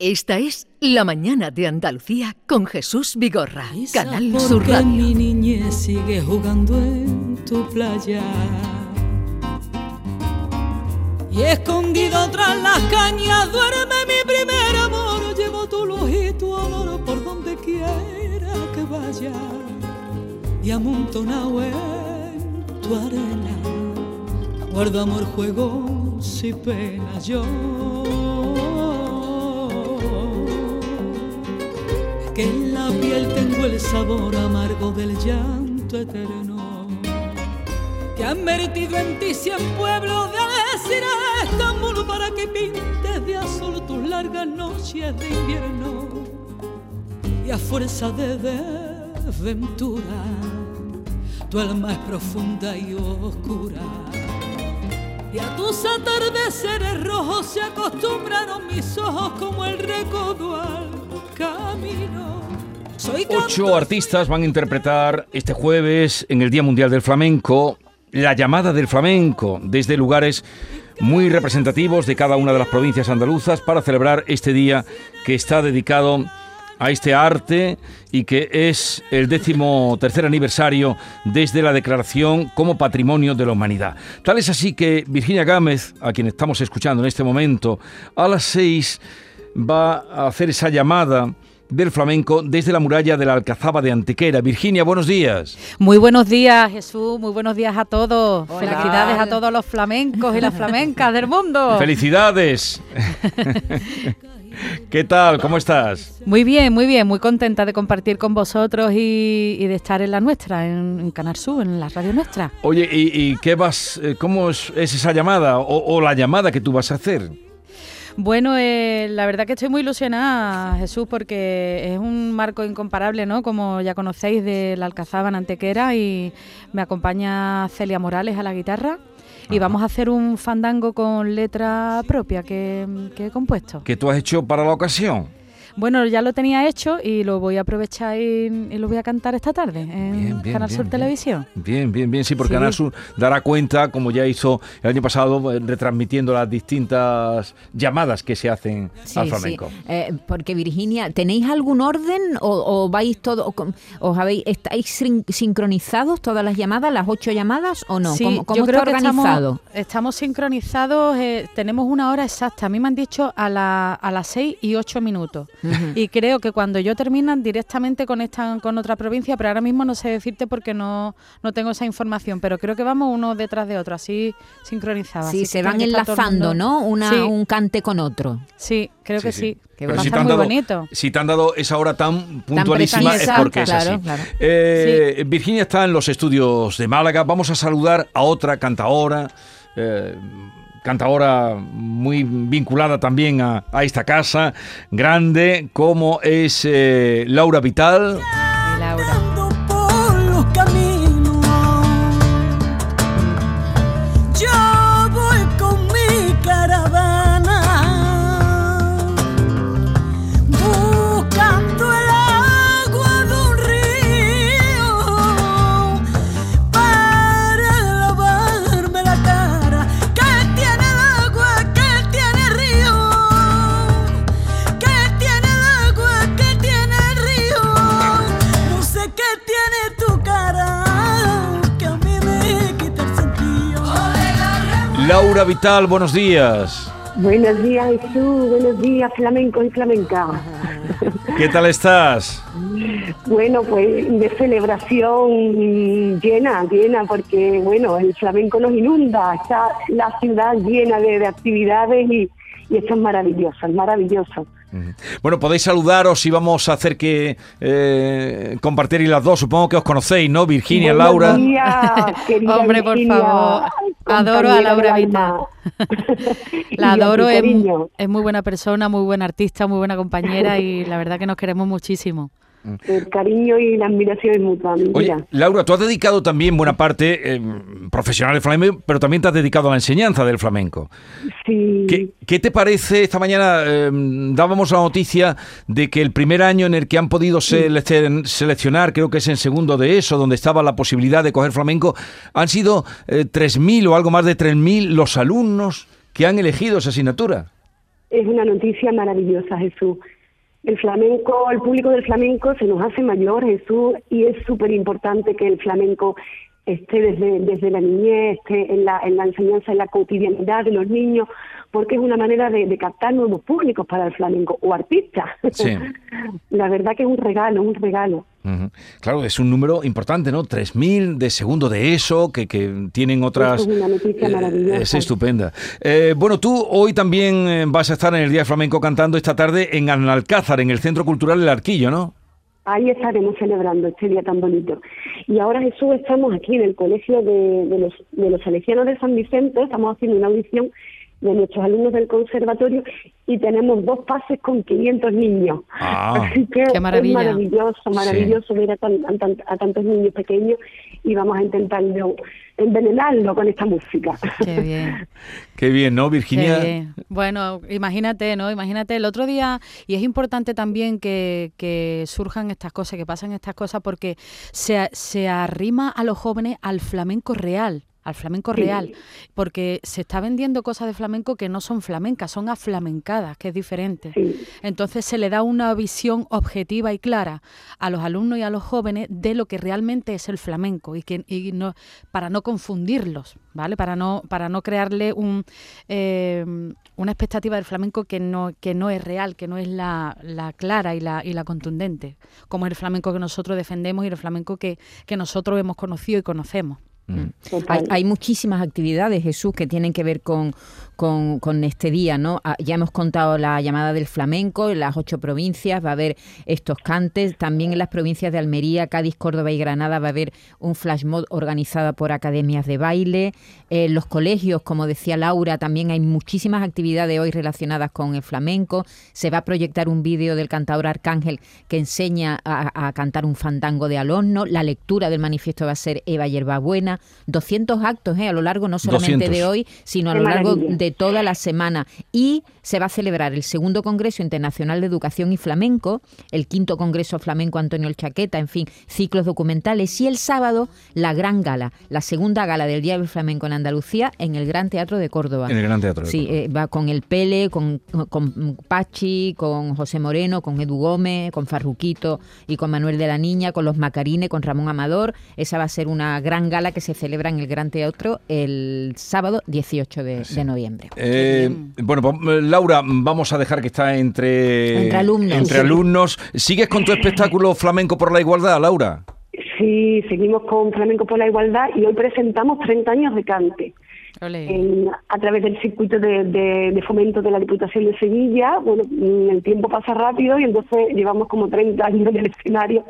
Esta es La Mañana de Andalucía con Jesús Vigorra, Canal Sur Radio. mi niñez sigue jugando en tu playa. Y escondido tras las cañas duerme mi primer amor. Llevo tu luz y tu olor por donde quiera que vaya. Y amontonado en tu arena. Guardo amor, juegos y penas yo. Que en la piel tengo el sabor amargo del llanto eterno. Que han vertido en ti cien pueblos de a Estambul para que pintes de azul tus largas noches de invierno. Y a fuerza de desventura, tu alma es profunda y oscura. Y a tus atardeceres rojos se acostumbraron mis ojos como el recodo al camino. Ocho artistas van a interpretar este jueves en el Día Mundial del Flamenco la llamada del flamenco desde lugares muy representativos de cada una de las provincias andaluzas para celebrar este día que está dedicado a este arte y que es el décimo tercer aniversario desde la declaración como Patrimonio de la Humanidad. Tal es así que Virginia Gámez, a quien estamos escuchando en este momento, a las seis va a hacer esa llamada del flamenco desde la muralla de la Alcazaba de Antequera. Virginia, buenos días. Muy buenos días, Jesús. Muy buenos días a todos. Felicidades a todos los flamencos y las flamencas del mundo. Felicidades. ¿Qué tal? ¿Cómo estás? Muy bien, muy bien, muy contenta de compartir con vosotros y, de estar en la nuestra, en, Canal Sur, en la radio nuestra. Oye, ¿y, qué vas, eh, cómo es, esa llamada o la llamada que tú vas a hacer? Bueno, eh, la verdad que estoy muy ilusionada, Jesús, porque es un marco incomparable, ¿no? Como ya conocéis, de la Alcazaba en Antequera y me acompaña Celia Morales a la guitarra. Y vamos a hacer un fandango con letra propia que, que he compuesto. ¿Que tú has hecho para la ocasión? Bueno, ya lo tenía hecho y lo voy a aprovechar y, lo voy a cantar esta tarde en Canal Sur Televisión. Bien, bien, bien, sí, porque Canal Sur dará cuenta, como ya hizo el año pasado, eh, retransmitiendo las distintas llamadas que se hacen al flamenco. Eh, porque Virginia, ¿tenéis algún orden o, vais todo, os habéis, estáis sincronizados todas las llamadas, las ocho llamadas o no? ¿Cómo, yo creo está organizado? Estamos, sincronizados, eh, tenemos una hora exacta. A mí me han dicho a, la, a las seis y ocho minutos. Y creo que cuando yo terminan directamente conectan con otra provincia, pero ahora mismo no sé decirte porque no, no tengo esa información, pero creo que vamos uno detrás de otro, así sincronizados. Sí, se van enlazando, ¿no? Una, Un cante con otro. Sí, creo que sí. Que va a estar muy bonito. Si te han dado esa hora tan puntualísima es porque es así. Eh, Virginia está en los estudios de Málaga. Vamos a saludar a otra cantadora. Eh, cantadora muy vinculada también a, esta casa grande, como es eh, Laura Vital. Vital, buenos días. Buenos días, Jesús. Buenos días, flamenco y flamenca. ¿Qué tal estás? Bueno, pues de celebración llena, llena, porque bueno, el flamenco nos inunda, está la ciudad llena de, actividades y, y esto es maravilloso, es maravilloso. Bueno, podéis saludaros y vamos a hacer que eh, compartir y las dos. Supongo que os conocéis, ¿no? Virginia, Laura. Hombre, por favor. Adoro a Laura Vital. la adoro, es, es muy buena persona, muy buena artista, muy buena compañera y la verdad que nos queremos muchísimo. El cariño y la admiración es mutua. Oye, Laura, tú has dedicado también buena parte eh, profesional del flamenco, pero también te has dedicado a la enseñanza del flamenco. Sí. ¿Qué, te parece? Esta mañana em, dábamos la noticia de que el primer año en el que han podido seleccionar, creo que es en segundo de eso, donde estaba la posibilidad de coger flamenco, han sido eh, 3.000 o algo más de 3.000 los alumnos que han elegido esa asignatura. es una noticia maravillosa, Jesús. El flamenco, el público del flamenco se nos hace mayor, Jesús, y es súper importante que el flamenco esté desde, desde la niñez, esté en la, en la enseñanza, en la cotidianidad de los niños, porque es una manera de, captar nuevos públicos para el flamenco o artistas. Sí. la verdad que es un regalo, un regalo. Claro, es un número importante, ¿no? 3.000 de segundo de eso, que, que tienen otras... Es una noticia eh, maravillosa. es estupenda. Eh, bueno, tú hoy también eh, vas a estar en el Día del Flamenco cantando esta tarde en Analcázar, en el Centro Cultural El Arquillo, ¿no? Ahí estaremos celebrando este día tan bonito. Y ahora Jesús, estamos aquí en el Colegio de, de los, de los Salesianos de San Vicente, estamos haciendo una audición de nuestros alumnos del conservatorio y tenemos dos pases con 500 niños. Ah. Así que Qué maravilla. es maravilloso, maravilloso ver a, tan- a tan- a tantos niños pequeños y vamos a intentar envenenarlo con esta música. Qué bien. Qué bien, ¿no, Virginia? Qué bien. Bueno, imagínate, ¿no? Imagínate el otro día, y es importante también que, que surjan estas cosas, que pasen estas cosas, porque se, se arrima a los jóvenes al flamenco real al flamenco real, porque se está vendiendo cosas de flamenco que no son flamencas, son aflamencadas, que es diferente. Sí. Entonces se le da una visión objetiva y clara a los alumnos y a los jóvenes de lo que realmente es el flamenco y que y no para no confundirlos, ¿vale? Para no para no crearle un eh, una expectativa del flamenco que no que no es real, que no es la, la clara y la y la contundente, como es el flamenco que nosotros defendemos y el flamenco que que nosotros hemos conocido y conocemos. Mm. Total. Hay, hay muchísimas actividades, Jesús, que tienen que ver con, con, con este día, ¿no? Ah, Ya hemos contado la llamada del flamenco en las ocho provincias, va a haber estos cantes, también en las provincias de Almería, Cádiz, Córdoba y Granada va a haber un flash mob organizado por academias de baile, en los colegios, como decía Laura, también hay muchísimas actividades hoy relacionadas con el flamenco, se va a proyectar un vídeo del cantador Arcángel que enseña a, a cantar un fandango de alorno, la lectura del manifiesto va a ser Eva Yerbabuena, 200 actos ¿eh? a lo largo no solamente 200. de hoy, sino a Qué lo largo maravilla. de toda la semana. Y se va a celebrar el segundo Congreso Internacional de Educación y Flamenco, el quinto Congreso Flamenco Antonio El Chaqueta, en fin, ciclos documentales. Y el sábado, la gran gala, la segunda gala del Día del Flamenco en Andalucía, en el Gran Teatro de Córdoba. En el Gran Teatro de Sí, Córdoba. eh, va con el Pele, con, con Pachi, con José Moreno, con Edu Gómez, con Farruquito y con Manuel de la Niña, con los Macarines, con Ramón Amador. Esa va a ser una gran gala que se celebra en el Gran Teatro el sábado 18 de, de noviembre. Eh, bueno, pues, eh, Laura, vamos a dejar que está entre, Entre alumnos. entre alumnos. ¿Sigues con tu espectáculo flamenco por la igualdad, Laura? Sí, seguimos con Flamenco por la Igualdad y hoy presentamos 30 años de cante. En- a través del circuito de, de- de fomento de la Diputación de Sevilla. Bueno, mm, el tiempo pasa rápido y entonces llevamos como 30 años en el escenario,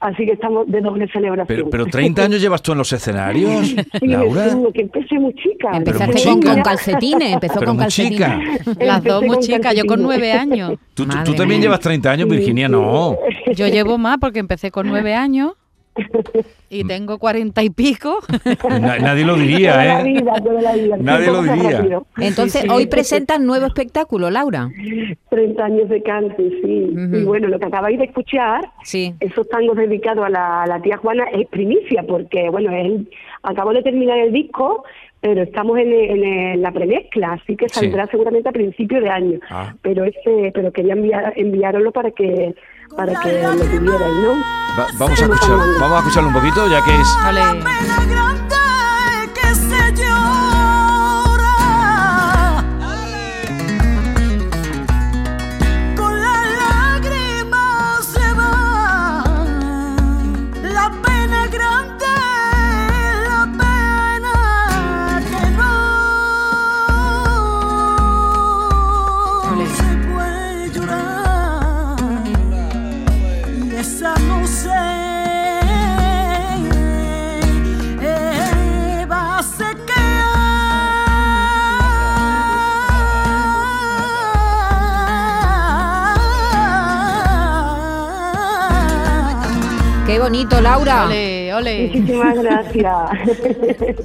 así que estamos de doble celebración. Pero, pero 30 años llevas tú en los escenarios, Sí, Laura. Que empecé muy chica. Empezaste con, chica. con calcetines, empezó Pero con muy calcetines. chica. Las dos muy chicas, yo con calcetines. nueve años. Tú, tú- tú también llevas 30 años, Virginia, no. Yo llevo más porque empecé con nueve años y tengo cuarenta y pico. Na- nadie lo Toda diría, la ¿eh? vida, toda la vida. Nadie lo diría. rápido. Entonces, Sí, sí. hoy presentas nuevo espectáculo, Laura. 30 años de cante, sí. Y bueno, lo que acabáis de escuchar, Sí. esos tangos dedicados a la, a la tía Juana, es primicia, porque, bueno, él acabó de terminar el disco, pero estamos en, en- en la premezcla, así que Sí. saldrá seguramente a principio de año. Ah. Pero ese, pero quería enviar, enviároslo para que para que lo tuvierais, ¿no? Va- vamos, a escuchar, vamos a escucharlo un poquito, ya que es... Ole. Bonito, Laura. Ole, ole. Muchísimas gracias.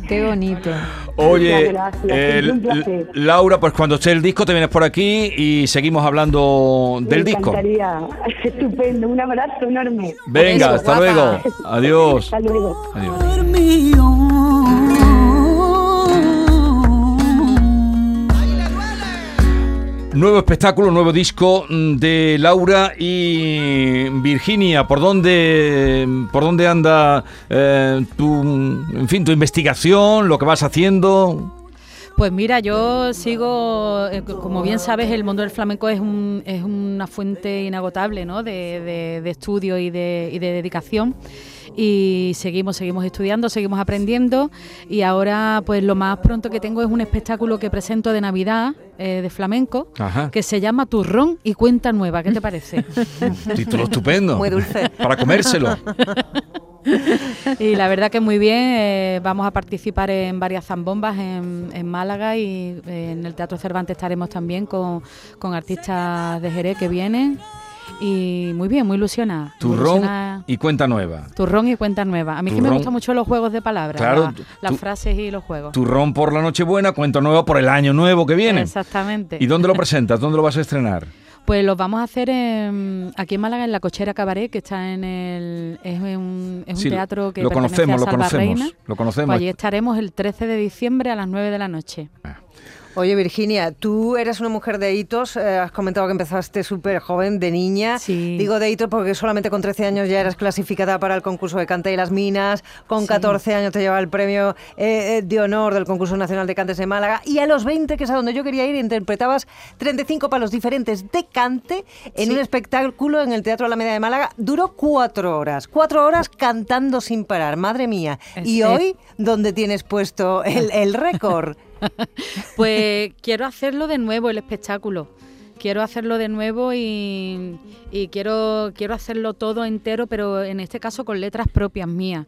Qué bonito. Oye, eh, es un placer. Laura, pues cuando esté el disco te vienes por aquí y seguimos hablando del Me disco. Estupendo, un abrazo enorme. Venga, hasta guapa. luego. Adiós. Hasta luego. Adiós. Nuevo espectáculo, nuevo disco mm, de Laura y Virginia. ¿Por dónde, por dónde anda eh, tu, en fin, tu investigación, lo que vas haciendo? Pues mira, yo sigo, eh, como bien sabes, el mundo del flamenco es, un, es una fuente inagotable ¿no? de, de, estudio y de, y de dedicación y seguimos, seguimos estudiando, seguimos aprendiendo y ahora pues lo más pronto que tengo es un espectáculo que presento de Navidad eh, de flamenco que se llama Turrón y Cuenta Nueva. ¿Qué te parece? Título estupendo. Muy dulce. Para comérselo. y la verdad que muy bien, eh, vamos a participar en varias zambombas en, Málaga y eh, en el Teatro Cervantes estaremos también con, con artistas de Jerez que vienen y muy bien, muy ilusionada. Turrón y cuenta nueva. Turrón y cuenta nueva. A mí que me gustan mucho los juegos de palabras, claro, las frases y los juegos. Turrón por la Nochebuena, cuenta nueva por el año nuevo que viene. Exactamente. ¿Y dónde lo presentas? ¿Dónde lo vas a estrenar? Pues lo vamos a hacer aquí en Málaga, en la Cochera Cabaret, que está en el. Es un, es un teatro que lo conocemos, a lo conocemos, lo conocemos. Pues allí estaremos el 13 de diciembre a las 9 de la noche. Ah. Oye, Virginia, tú eres una mujer de hitos, eh, has comentado que empezaste súper joven, de niña. Digo de hitos porque solamente con 13 años ya eras clasificada para el concurso de Cante y las Minas, con 14 años te llevaba el premio eh, eh, de honor del concurso nacional de Cantes de Málaga y a los 20, que es a donde yo quería ir, interpretabas 35 palos diferentes de cante en un espectáculo en el Teatro Alameda de Málaga. Duró cuatro horas, cuatro horas cantando sin parar, madre mía. y hoy, ¿dónde tienes puesto el, el récord? pues quiero hacerlo de nuevo el espectáculo. Quiero hacerlo de nuevo y, quiero, quiero hacerlo todo entero, pero en este caso con letras propias mías.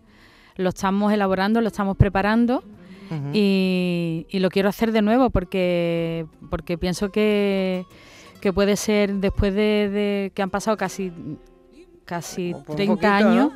Lo estamos elaborando, lo estamos preparando. y, lo quiero hacer de nuevo porque, porque pienso que, puede ser después de, que han pasado casi casi 30 años,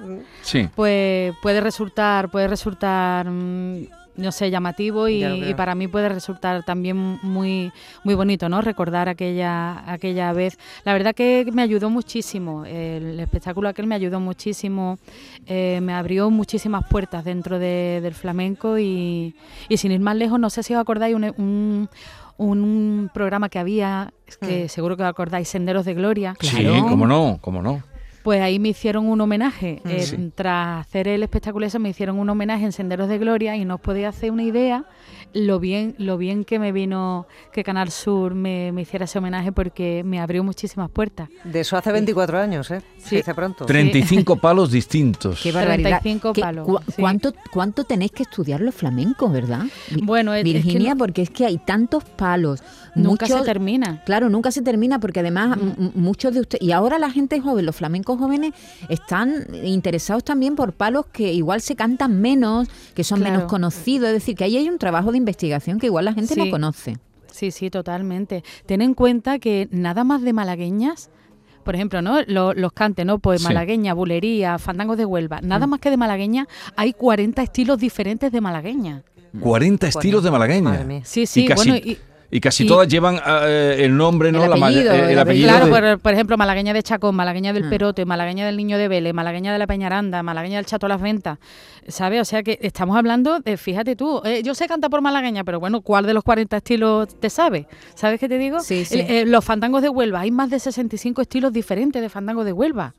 pues puede resultar, puede resultar mm, no sé, llamativo y, para mí puede resultar también muy muy bonito, ¿no? Recordar aquella aquella vez. La verdad que me ayudó muchísimo, el espectáculo aquel me ayudó muchísimo, eh, me abrió muchísimas puertas dentro del flamenco y, sin ir más lejos, no sé si os acordáis un, un programa que había, que mm. seguro que os acordáis, Senderos de Gloria. Sí, cómo no, cómo no. Pues ahí me hicieron un homenaje. Mm. Eh, tras hacer el espectáculo ese me hicieron un homenaje en Senderos de Gloria y no os podía hacer una idea lo bien, lo bien que me vino que Canal Sur me, hiciera ese homenaje porque me abrió muchísimas puertas. De eso hace 24 años, ¿eh? Sí. hace pronto. 35 palos distintos. Qué barbaridad. 35 palos. ¿cuánto, ¿Cuánto tenéis que estudiar los flamencos, verdad? Bueno, Virginia, porque es que hay tantos palos. Nunca se termina. Claro, nunca se termina porque además muchos de ustedes... Y ahora la gente joven, los flamencos jóvenes, están interesados también por palos que igual se cantan menos, que son menos conocidos. Es decir, que ahí hay un trabajo de investigación que igual la gente no conoce. Sí, sí, totalmente. Ten en cuenta que nada más de malagueñas por ejemplo, ¿no? Los, cantes, ¿no? Pues malagueña, bulería, fandangos de Huelva. Nada mm. más que de malagueña hay 40 estilos diferentes de malagueña. 40 estilos de malagueña. Sí, sí, bueno, y, y casi todas llevan eh, el nombre, ¿no? El apellido, el, apellido claro, por, ejemplo, malagueña de Chacón, malagueña del ah. Perote, malagueña del Niño de Vélez, malagueña de la Peñaranda, malagueña del Chato Las Ventas. ¿Sabes? O sea que estamos hablando de, fíjate tú, eh, yo sé cantar por malagueña, pero bueno, ¿cuál de los 40 estilos te sabe? ¿Sabes qué te digo? Sí, sí. Eh, los fandangos de Huelva, hay más de 65 estilos diferentes de fandangos de Huelva.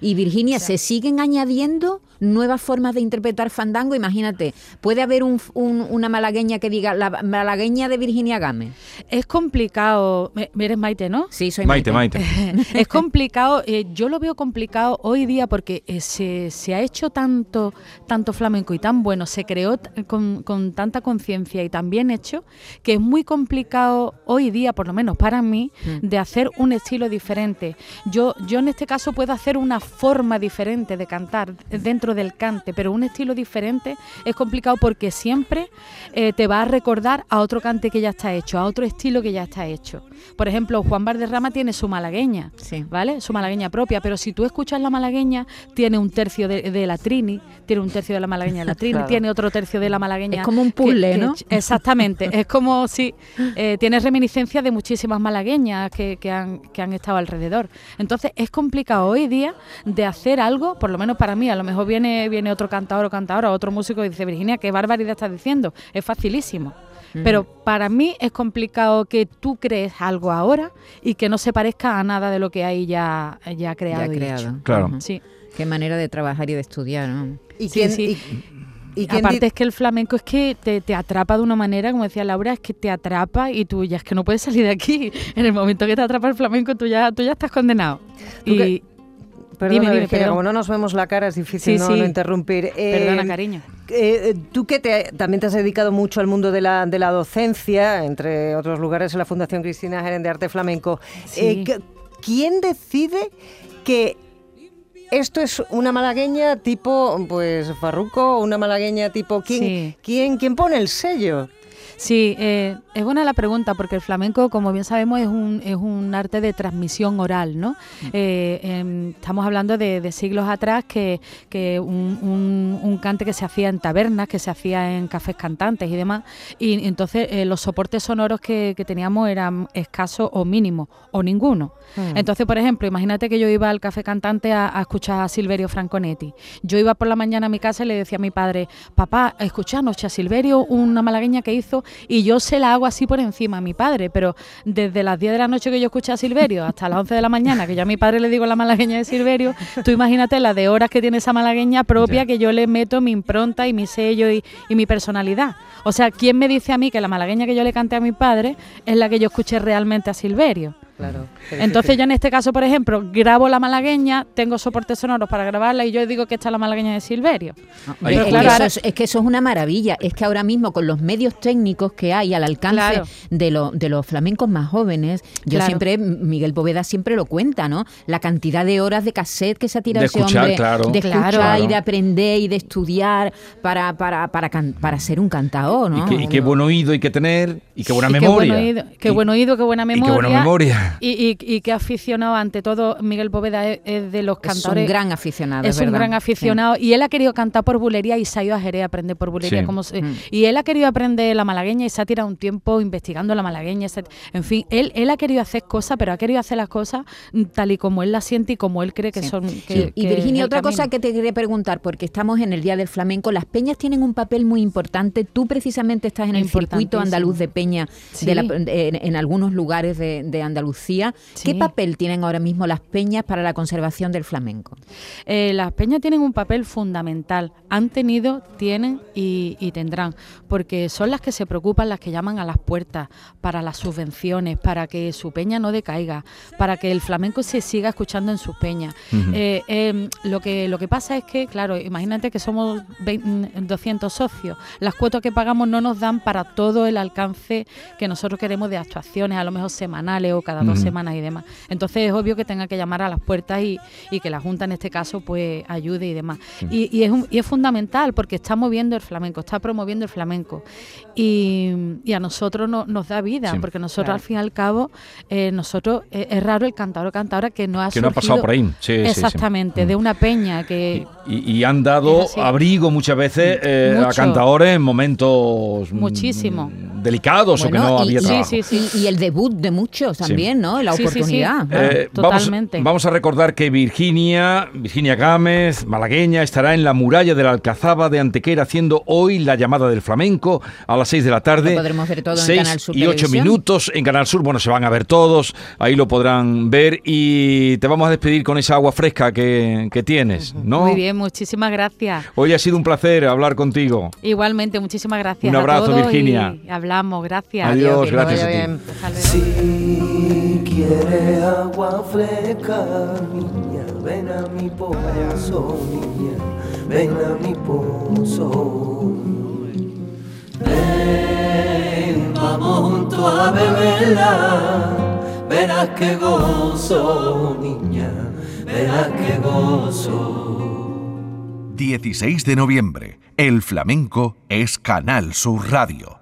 Y Virginia, ¿se siguen añadiendo nuevas formas de interpretar fandango? Imagínate, ¿puede haber un, una malagueña que diga la malagueña de Virginia Game? Es complicado, eres Maite, ¿no? Sí, soy Maite. Maite, es complicado, eh, yo lo veo complicado hoy día porque eh, se, se, ha hecho tanto, tanto flamenco y tan bueno, se creó con, con tanta conciencia y tan bien hecho, que es muy complicado hoy día, por lo menos para mí, mm. de hacer un estilo diferente. Yo, yo en este caso puedo hacer una forma diferente de cantar dentro del cante, pero un estilo diferente es complicado porque siempre eh, te va a recordar a otro cante que ya está hecho, a otro estilo que ya está hecho. Por ejemplo, Juan Valderrama tiene su malagueña, ¿vale? Su malagueña propia, pero si tú escuchas la malagueña, tiene un tercio de, la Trini, tiene un tercio de la malagueña de la Trini, tiene otro tercio de la malagueña. Es como un puzzle, ¿no? exactamente, es como si eh, tiene reminiscencias de muchísimas malagueñas que, han, que han estado alrededor. Entonces es complicado hoy día de hacer algo, por lo menos para mí, a lo mejor viene, viene otro cantador o cantadora, otro músico y dice, Virginia, qué barbaridad estás diciendo, es facilísimo Pero para mí es complicado que tú crees algo ahora y que no se parezca a nada de lo que hay ya, ya creado. Ya creado. Claro. Sí. Qué manera de trabajar y de estudiar, ¿no? ¿Y Sí, quién, sí. y- y quién Aparte es que el flamenco es que te, te atrapa de una manera, como decía Laura, es que te atrapa y tú ya es que no puedes salir de aquí. En el momento que te atrapa el flamenco, tú ya, tú ya estás condenado. Y, Perdona, Dime, dime, Virginia, perdón. como no nos vemos la cara es difícil Sí, no, sí. no interrumpir. Eh, Perdona, cariño. eh, tú que te- también te has dedicado mucho al mundo de la, de la docencia, entre otros lugares en la Fundación Cristina Geren de Arte Flamenco, Sí. eh, ¿quién decide que esto es una malagueña tipo pues Farruco una malagueña tipo quién, quién, quién pone el sello? Sí, eh, es buena la pregunta porque el flamenco, como bien sabemos, es un, es un arte de transmisión oral, ¿no? Eh, em, estamos hablando de, de siglos atrás que, que un, un- un cante que se hacía en tabernas, que se hacía en cafés cantantes y demás, y entonces eh, los soportes sonoros que, que teníamos eran escasos o mínimos, o ninguno. Entonces, por ejemplo, imagínate que yo iba al café cantante a, a escuchar a Silverio Franconetti. Yo iba por la mañana a mi casa y le decía a mi padre, papá, escuché anoche a Silverio una malagueña que hizo y yo se la hago así por encima a mi padre, pero desde las 10 de la noche que yo escuché a Silverio hasta las 11 de la mañana, que yo a mi padre le digo la malagueña de Silverio, tú imagínate la de horas que tiene esa malagueña propia que yo le meto mi impronta y mi sello y, y mi personalidad. O sea, ¿quién me dice a mí que la malagueña que yo le canté a mi padre es la que yo escuché realmente a Silverio? Claro. Entonces yo en este caso, por ejemplo, grabo la malagueña, tengo soportes sonoros para grabarla y yo digo que esta es la malagueña de Silverio. Ahí es, está. que Claro, eso es, es que eso es una maravilla. Es que ahora mismo con los medios técnicos que hay al alcance Claro. de, lo- de los flamencos más jóvenes, yo Claro. siempre, Miguel Poveda siempre lo cuenta, ¿no? La cantidad de horas de cassette que se ha tirado De ese escuchar, hombre, claro. de Claro. escuchar y Claro. de aprender y de estudiar para, para, para, can- para ser un cantador, ¿no? Y, qué, y qué buen oído hay que tener y qué buena Y memoria. Qué buen oído, qué Y- buen oído, qué buena y qué memoria. buena memoria. Y, y- y qué aficionado, ante todo, Miguel Poveda es, es de los Es cantadores. un gran aficionado. es un verdad. gran aficionado y él ha querido cantar por bulería y se ha ido a Jerez a aprender por bulería. Sí. como se- Mm. Y él ha querido aprender la malagueña y se ha tirado un tiempo investigando la malagueña. se- en fin, él, él ha querido hacer cosas, pero ha querido hacer las cosas tal y como él las siente y como él cree que Sí. son. Sí. que- y que es Virginia, otra cosa que te quería preguntar, porque estamos en el Día del Flamenco, las peñas tienen un papel muy importante. Tú precisamente estás en el circuito andaluz de peña Sí. de la- en, en algunos lugares de, de Andalucía. ¿Qué Sí. papel tienen ahora mismo las peñas para la conservación del flamenco? Eh, las peñas tienen un papel fundamental. Han tenido, tienen y, y tendrán, porque son las que se preocupan, las que llaman a las puertas para las subvenciones, para que su peña no decaiga, para que el flamenco se siga escuchando en sus peñas. Eh, eh, lo, que, lo que pasa es que, claro, imagínate que somos 20 200 socios. Las cuotas que pagamos no nos dan para todo el alcance que nosotros queremos de actuaciones, a lo mejor semanales o cada dos semanas y demás. Entonces es obvio que tenga que llamar a las puertas y, y que la Junta en este caso pues ayude y demás. Y, y es, un- y es fundamental porque está moviendo el flamenco, está promoviendo el flamenco. Y, y a nosotros no- nos da vida, Sí. porque nosotros Claro. al fin y al cabo, eh, nosotros, eh, es raro el cantador o cantadora que no ha Que no ha pasado por ahí. Sí, sí, sí. Exactamente, de Mm. una peña que... Y, y han dado abrigo muchas veces eh, a cantadores en momentos mm, Muchísimo. delicados o que no y, había y- trabajo. Sí, sí, y- y el debut de muchos también, ¿no? La Sí, sí, sí. oportunidad. Eh, vamos, totalmente. vamos a recordar que Virginia, Virginia Gámez, malagueña, estará en la muralla de la Alcazaba de Antequera haciendo hoy la llamada del flamenco a las 6 de la tarde. Lo podremos ver todo en Seis Canal Sur y 8 Televisión. minutos en Canal Sur. Bueno, se van a ver todos, ahí lo podrán ver y te vamos a despedir con esa agua fresca que, que tienes, ¿no? Muy bien, muchísimas gracias. Hoy ha sido un placer hablar contigo. Igualmente, muchísimas gracias. Un abrazo, a todos Virginia. Y hablamos, gracias. Adiós, gracias a ti. bien. Quieres agua fresca, niña, ven a mi pozo, niña, ven a mi pozo. Ven, vamos juntos a beberla, verás que gozo, niña, verás que gozo. 16 de noviembre. El flamenco es Canal Sur Radio.